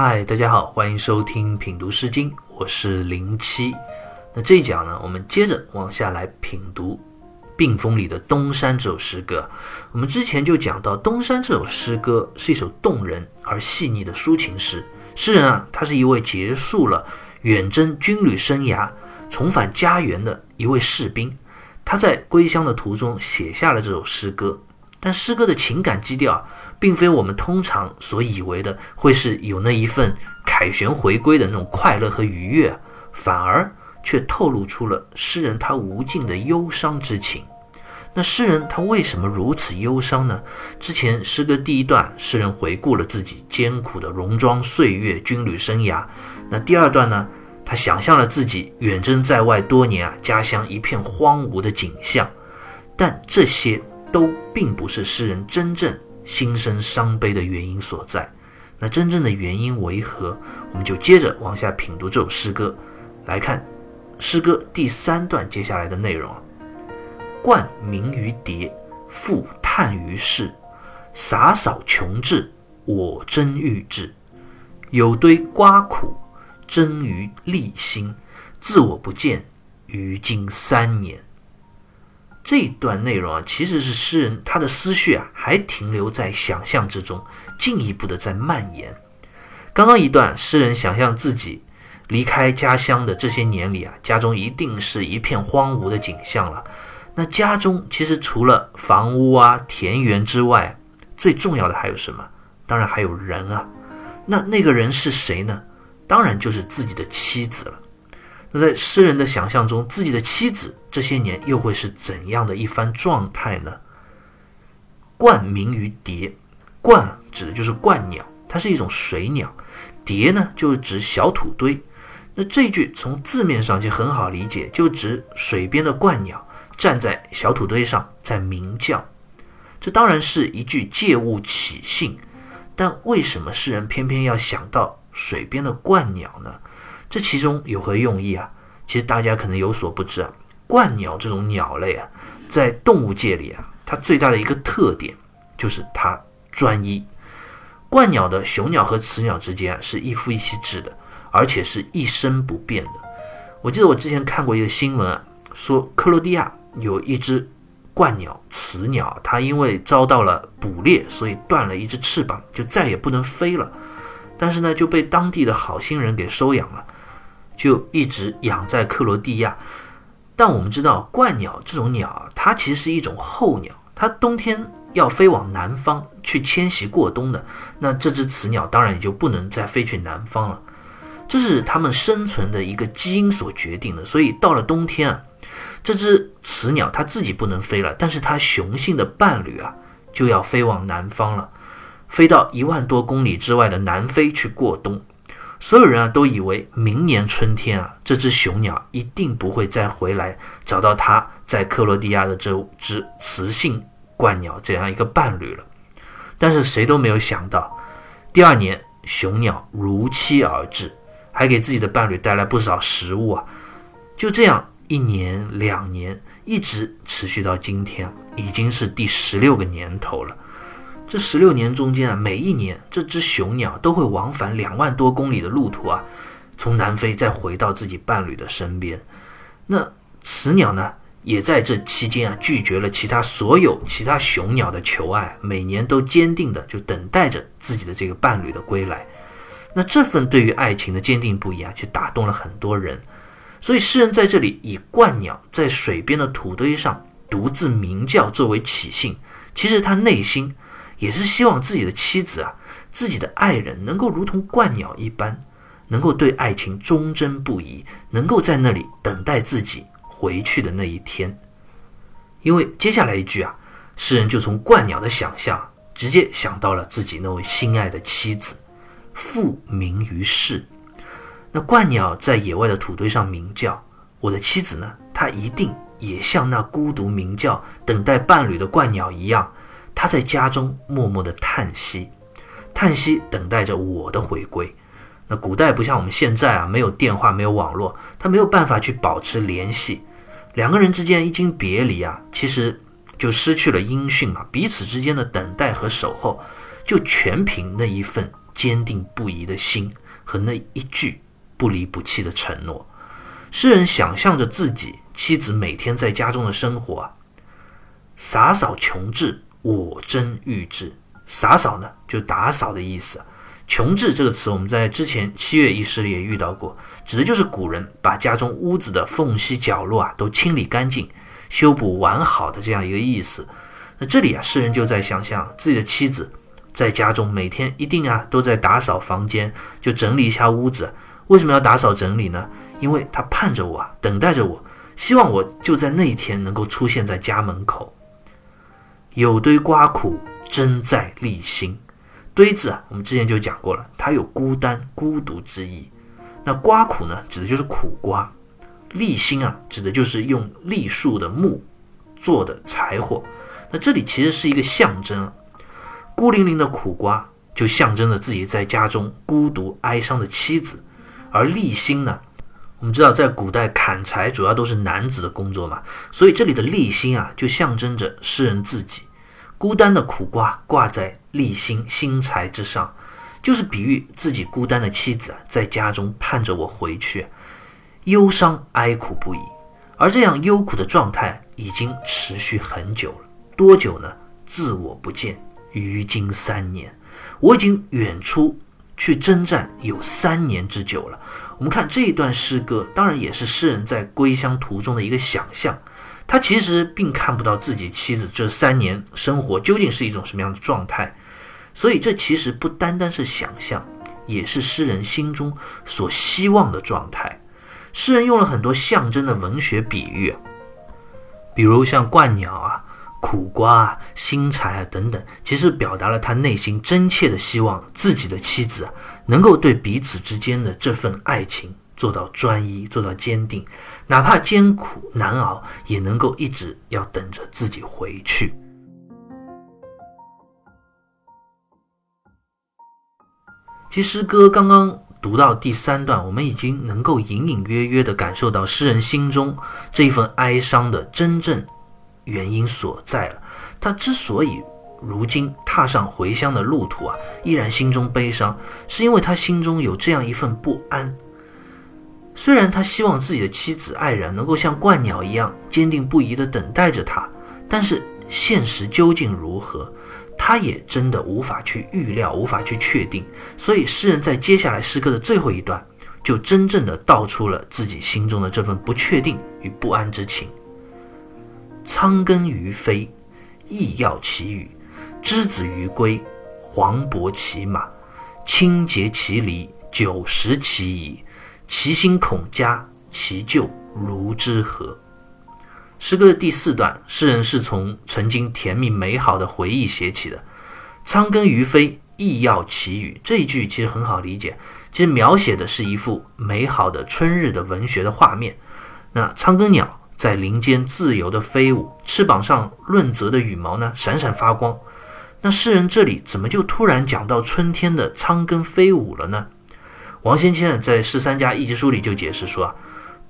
嗨，大家好，欢迎收听品读诗经，我是零七。那这一讲呢，我们接着往下来品读《病风》里的《东山》这首诗歌。我们之前就讲到，《东山》这首诗歌是一首动人而细腻的抒情诗。诗人啊，他是一位结束了远征军旅生涯、重返家园的一位士兵。他在归乡的途中写下了这首诗歌，但诗歌的情感基调并非我们通常所以为的会是有那一份凯旋回归的那种快乐和愉悦，反而却透露出了诗人他无尽的忧伤之情。那诗人他为什么如此忧伤呢？之前诗歌第一段，诗人回顾了自己艰苦的戎装岁月、军旅生涯。那第二段呢？他想象了自己远征在外多年啊，家乡一片荒芜的景象，但这些都并不是诗人真正心生伤悲的原因所在。那真正的原因为何？我们就接着往下品读这首诗歌，来看诗歌第三段接下来的内容冠名于蝶，复叹于世，洒扫穷志，我真欲志，有堆瓜苦。真于立心，自我不见，于今三年。这一段内容啊，其实是诗人他的思绪啊，还停留在想象之中，进一步的在蔓延。刚刚一段，诗人想象自己离开家乡的这些年里啊，家中一定是一片荒芜的景象了。那家中其实除了房屋啊、田园之外，最重要的还有什么？当然还有人啊。那那个人是谁呢？当然就是自己的妻子了。那在诗人的想象中，自己的妻子这些年又会是怎样的一番状态呢？鹳鸣于蝶，鹳指的就是鹳鸟，它是一种水鸟；蝶呢，就是指小土堆。那这句从字面上就很好理解，就指水边的鹳鸟站在小土堆上在鸣叫。这当然是一句借物起兴，但为什么诗人偏偏要想到？水边的鹳鸟呢？这其中有何用意啊？其实大家可能有所不知啊。鹳鸟这种鸟类啊，在动物界里啊，它最大的一个特点就是它专一。鹳鸟的雄鸟和雌鸟之间是一夫一妻制的，而且是一生不变的。我记得我之前看过一个新闻啊，说克罗地亚有一只鹳鸟雌鸟，它因为遭到了捕猎，所以断了一只翅膀，就再也不能飞了。但是呢，就被当地的好心人给收养了，就一直养在克罗地亚。但我们知道，鹳鸟这种鸟，它其实是一种候鸟，它冬天要飞往南方去迁徙过冬的。那这只雌鸟当然也就不能再飞去南方了，这是它们生存的一个基因所决定的。所以到了冬天啊，这只雌鸟它自己不能飞了，但是它雄性的伴侣啊就要飞往南方了。飞到一万多公里之外的南非去过冬，所有人啊都以为明年春天啊，这只雄鸟一定不会再回来找到它在克罗地亚的这只雌性鹳鸟这样一个伴侣了。但是谁都没有想到，第二年雄鸟如期而至，还给自己的伴侣带来不少食物啊。就这样一年两年，一直持续到今天，已经是第十六个年头了。这十六年中间啊，每一年这只雄鸟都会往返两万多公里的路途啊，从南非再回到自己伴侣的身边。那雌鸟呢，也在这期间啊，拒绝了其他所有其他雄鸟的求爱，每年都坚定的就等待着自己的这个伴侣的归来。那这份对于爱情的坚定不移啊，就打动了很多人。所以诗人在这里以鹳鸟在水边的土堆上独自鸣叫作为起兴，其实他内心。也是希望自己的妻子啊，自己的爱人能够如同鹳鸟一般，能够对爱情忠贞不移，能够在那里等待自己回去的那一天。因为接下来一句啊，诗人就从鹳鸟的想象，直接想到了自己那位心爱的妻子，复鸣于世。那鹳鸟在野外的土堆上鸣叫，我的妻子呢，她一定也像那孤独鸣叫、等待伴侣的鹳鸟一样。他在家中默默的叹息，叹息，等待着我的回归。那古代不像我们现在啊，没有电话，没有网络，他没有办法去保持联系。两个人之间一经别离啊，其实就失去了音讯嘛。彼此之间的等待和守候，就全凭那一份坚定不移的心和那一句不离不弃的承诺。诗人想象着自己妻子每天在家中的生活啊，洒扫穷志，我真欲至。洒扫呢，就打扫的意思。穷志这个词，我们在之前七月一诗里也遇到过，指的就是古人把家中屋子的缝隙角落啊都清理干净、修补完好的这样一个意思。那这里啊，诗人就在想象自己的妻子在家中每天一定啊都在打扫房间，就整理一下屋子。为什么要打扫整理呢？因为他盼着我啊，等待着我，希望我就在那一天能够出现在家门口。有堆瓜苦，真在立心。堆字啊，我们之前就讲过了，它有孤单、孤独之意。那瓜苦呢，指的就是苦瓜；立心啊，指的就是用栗树的木做的柴火。那这里其实是一个象征，孤零零的苦瓜就象征着自己在家中孤独哀伤的妻子，而立心呢，我们知道在古代砍柴主要都是男子的工作嘛，所以这里的立心啊，就象征着诗人自己。孤单的苦瓜挂在立心心柴之上，就是比喻自己孤单的妻子在家中盼着我回去，忧伤哀苦不已。而这样忧苦的状态已经持续很久了，多久呢？自我不见，于今三年，我已经远出去征战有三年之久了。我们看这一段诗歌，当然也是诗人在归乡途中的一个想象。他其实并看不到自己妻子这三年生活究竟是一种什么样的状态，所以这其实不单单是想象，也是诗人心中所希望的状态。诗人用了很多象征的文学比喻，比如像鹳鸟啊、苦瓜啊、新柴啊等等，其实表达了他内心真切的希望，自己的妻子啊能够对彼此之间的这份爱情。做到专一，做到坚定，哪怕艰苦难熬，也能够一直要等着自己回去。其实诗歌刚刚读到第三段，我们已经能够隐隐约约的感受到诗人心中这一份哀伤的真正原因所在了。他之所以如今踏上回乡的路途啊，依然心中悲伤，是因为他心中有这样一份不安。虽然他希望自己的妻子爱人能够像鹳鸟一样坚定不移地等待着他，但是现实究竟如何，他也真的无法去预料，无法去确定。所以诗人在接下来诗歌的最后一段，就真正的道出了自己心中的这份不确定与不安之情。仓庚于飞，异要其羽；之子于归，黄渤其马。清节其离，九十其矣。其心恐家，其旧如之何？诗歌的第四段，诗人是从曾经甜蜜美好的回忆写起的。仓庚于飞，异要其羽。这一句其实很好理解，其实描写的是一幅美好的春日的文学的画面。那仓庚鸟在林间自由的飞舞，翅膀上润泽的羽毛呢，闪闪发光。那诗人这里怎么就突然讲到春天的仓庚飞舞了呢？王先谦在《十三家一集书》里就解释说啊，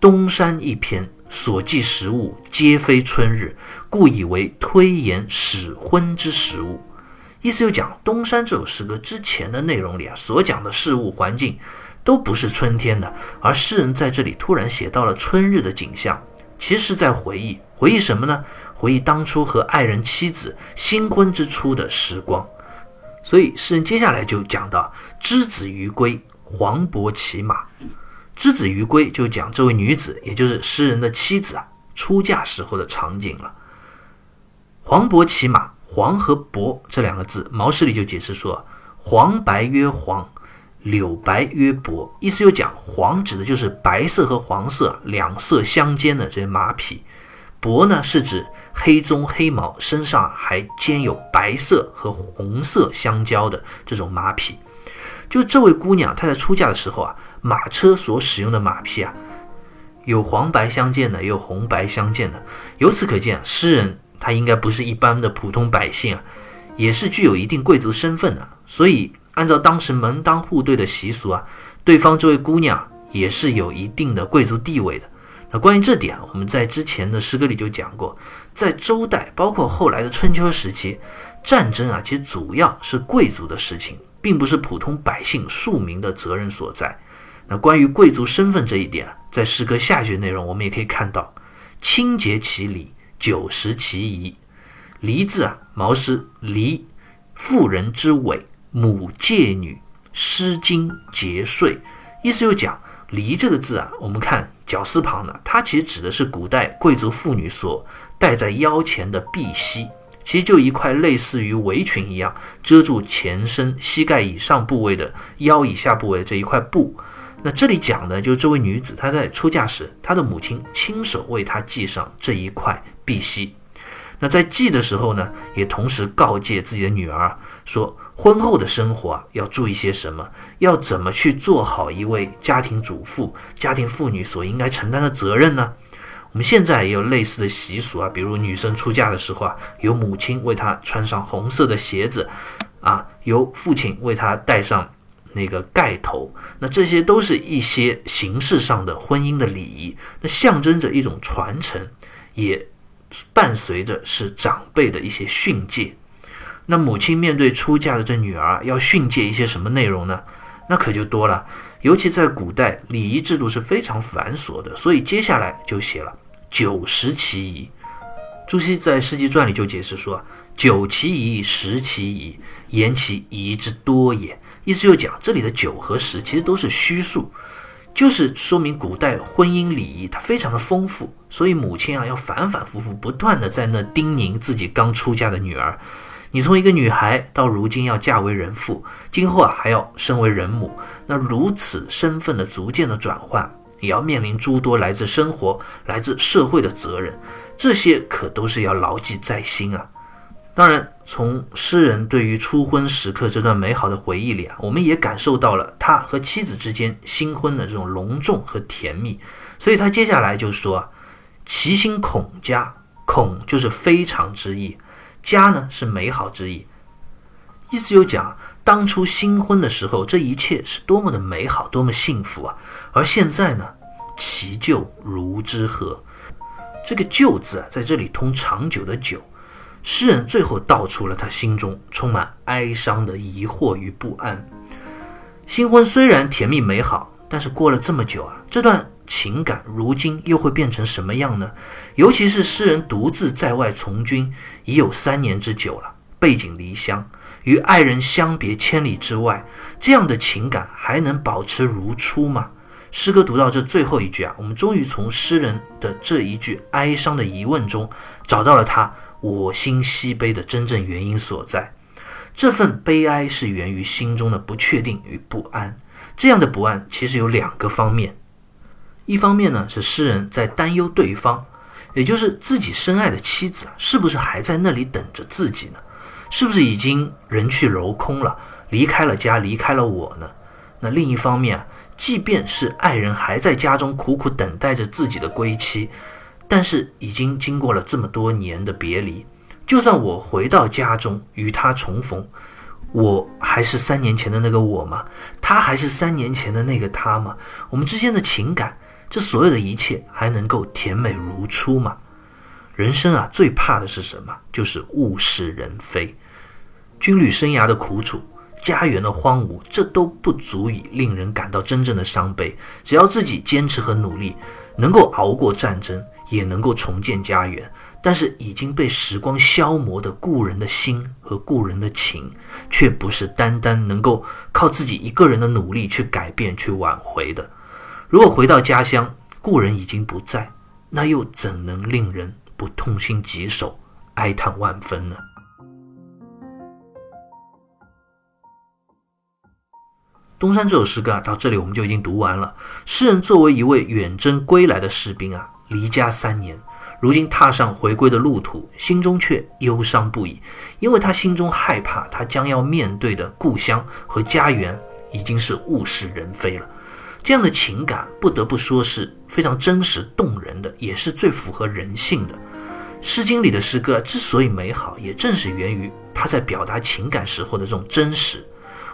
东山一篇所记食物皆非春日，故以为推延始婚之食物。意思就讲东山这首诗歌之前的内容里啊，所讲的事物环境都不是春天的，而诗人在这里突然写到了春日的景象，其实在回忆，回忆什么呢？回忆当初和爱人妻子新婚之初的时光。所以诗人接下来就讲到之子于归。黄渤骑马，之子于归，就讲这位女子，也就是诗人的妻子啊，出嫁时候的场景了。黄渤骑马，黄和伯这两个字，毛诗里就解释说，黄白曰黄，柳白曰伯，意思就讲黄指的就是白色和黄色两色相间的这些马匹，伯呢是指黑棕黑毛，身上还兼有白色和红色相交的这种马匹。就这位姑娘，她在出嫁的时候啊，马车所使用的马匹啊，有黄白相间的，也有红白相间的。由此可见，诗人他应该不是一般的普通百姓啊，也是具有一定贵族身份的。所以，按照当时门当户对的习俗啊，对方这位姑娘也是有一定的贵族地位的。那关于这点，我们在之前的诗歌里就讲过，在周代，包括后来的春秋时期，战争啊，其实主要是贵族的事情。并不是普通百姓庶民的责任所在。那关于贵族身份这一点，在诗歌下句内容我们也可以看到：“清洁其礼，九十其仪。”离字啊，毛诗离，妇人之尾，母戒女，《诗经》节税。意思就讲“离”这个字啊，我们看绞丝旁的，它其实指的是古代贵族妇女所戴在腰前的碧玺，其实就一块类似于围裙一样，遮住前身膝盖以上部位的腰以下部位这一块布。那这里讲的就是这位女子，她在出嫁时，她的母亲亲手为她系上这一块碧玺。那在系的时候呢，也同时告诫自己的女儿说，婚后的生活啊，要注意些什么，要怎么去做好一位家庭主妇、家庭妇女所应该承担的责任呢？我们现在也有类似的习俗啊，比如女生出嫁的时候啊，由母亲为她穿上红色的鞋子，啊，由父亲为她戴上那个盖头，那这些都是一些形式上的婚姻的礼仪，那象征着一种传承，也。伴随着是长辈的一些训诫，那母亲面对出嫁的这女儿要训诫一些什么内容呢？那可就多了。尤其在古代，礼仪制度是非常繁琐的，所以接下来就写了九十其仪。朱熹在《诗集传》里就解释说：“九其仪，十其仪，言其仪之多也。”意思就讲这里的九和十其实都是虚数。就是说明古代婚姻礼仪它非常的丰富，所以母亲啊要反反复复不断的在那叮咛自己刚出嫁的女儿，你从一个女孩到如今要嫁为人妇，今后啊还要身为人母，那如此身份的逐渐的转换，也要面临诸多来自生活、来自社会的责任，这些可都是要牢记在心啊。当然，从诗人对于初婚时刻这段美好的回忆里啊，我们也感受到了他和妻子之间新婚的这种隆重和甜蜜。所以他接下来就说啊：“其心恐家，恐就是非常之意，家呢是美好之意。意思就讲，当初新婚的时候，这一切是多么的美好，多么幸福啊！而现在呢，其旧如之何？这个旧字啊，在这里通长久的久。”诗人最后道出了他心中充满哀伤的疑惑与不安。新婚虽然甜蜜美好，但是过了这么久啊，这段情感如今又会变成什么样呢？尤其是诗人独自在外从军已有三年之久了，背井离乡，与爱人相别千里之外，这样的情感还能保持如初吗？诗歌读到这最后一句啊，我们终于从诗人的这一句哀伤的疑问中找到了他。我心西悲的真正原因所在，这份悲哀是源于心中的不确定与不安。这样的不安其实有两个方面，一方面呢是诗人在担忧对方，也就是自己深爱的妻子是不是还在那里等着自己呢？是不是已经人去楼空了，离开了家，离开了我呢？那另一方面，即便是爱人还在家中苦苦等待着自己的归期。但是已经经过了这么多年的别离，就算我回到家中与他重逢，我还是三年前的那个我吗？他还是三年前的那个他吗？我们之间的情感，这所有的一切还能够甜美如初吗？人生啊，最怕的是什么？就是物是人非。军旅生涯的苦楚，家园的荒芜，这都不足以令人感到真正的伤悲。只要自己坚持和努力，能够熬过战争。也能够重建家园，但是已经被时光消磨的故人的心和故人的情，却不是单单能够靠自己一个人的努力去改变、去挽回的。如果回到家乡，故人已经不在，那又怎能令人不痛心疾首、哀叹万分呢？东山这首诗歌啊，到这里我们就已经读完了。诗人作为一位远征归来的士兵啊。离家三年，如今踏上回归的路途，心中却忧伤不已，因为他心中害怕，他将要面对的故乡和家园已经是物是人非了。这样的情感，不得不说是非常真实动人的，也是最符合人性的。《诗经》里的诗歌之所以美好，也正是源于他在表达情感时候的这种真实。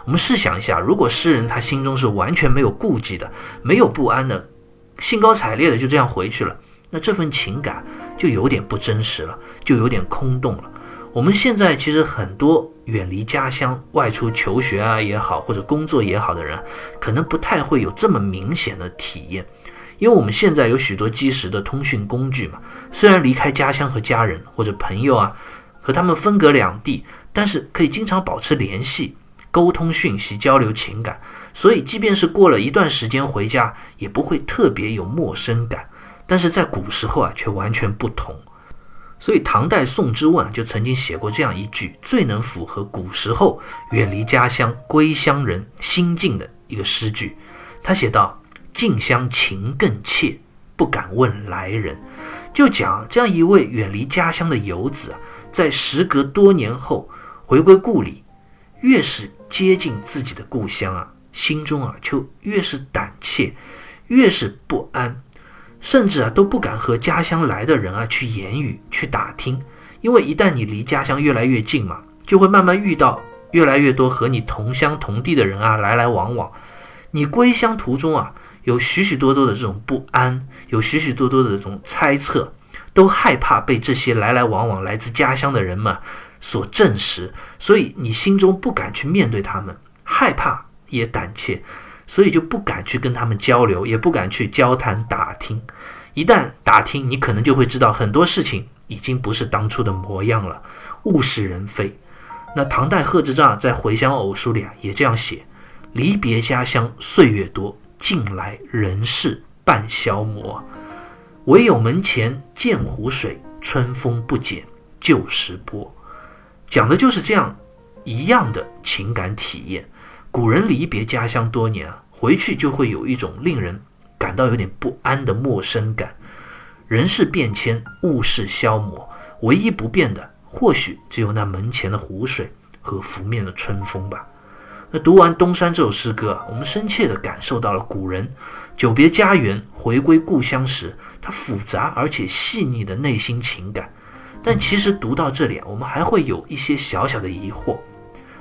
我们试想一下，如果诗人他心中是完全没有顾忌的，没有不安的，兴高采烈的就这样回去了。那这份情感就有点不真实了，就有点空洞了。我们现在其实很多远离家乡、外出求学啊也好，或者工作也好的人，可能不太会有这么明显的体验，因为我们现在有许多即时的通讯工具嘛。虽然离开家乡和家人或者朋友啊，和他们分隔两地，但是可以经常保持联系、沟通讯息、交流情感。所以，即便是过了一段时间回家，也不会特别有陌生感。但是在古时候啊，却完全不同。所以，唐代宋之问就曾经写过这样一句最能符合古时候远离家乡归乡人心境的一个诗句。他写道：“近乡情更切，不敢问来人。”就讲这样一位远离家乡的游子啊，在时隔多年后回归故里，越是接近自己的故乡啊，心中啊就越是胆怯，越是不安。甚至啊都不敢和家乡来的人啊去言语去打听，因为一旦你离家乡越来越近嘛，就会慢慢遇到越来越多和你同乡同地的人啊来来往往。你归乡途中啊有许许多多的这种不安，有许许多多的这种猜测，都害怕被这些来来往往来自家乡的人们所证实，所以你心中不敢去面对他们，害怕也胆怯。所以就不敢去跟他们交流，也不敢去交谈打听。一旦打听，你可能就会知道很多事情已经不是当初的模样了，物是人非。那唐代贺知章在《回乡偶书》里啊也这样写：“离别家乡岁月多，近来人事半消磨。唯有门前见湖水，春风不减旧时波。”讲的就是这样一样的情感体验。古人离别家乡多年，回去就会有一种令人感到有点不安的陌生感。人事变迁，物事消磨，唯一不变的，或许只有那门前的湖水和拂面的春风吧。那读完《东山》这首诗歌，我们深切地感受到了古人久别家园、回归故乡时，他复杂而且细腻的内心情感。但其实读到这里，我们还会有一些小小的疑惑，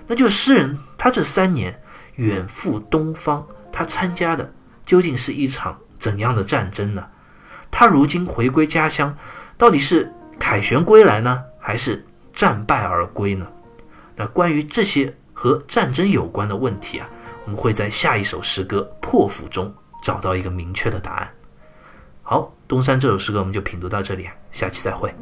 那就是诗人他这三年。远赴东方，他参加的究竟是一场怎样的战争呢？他如今回归家乡，到底是凯旋归来呢，还是战败而归呢？那关于这些和战争有关的问题啊，我们会在下一首诗歌《破釜》中找到一个明确的答案。好，东山这首诗歌我们就品读到这里啊，下期再会。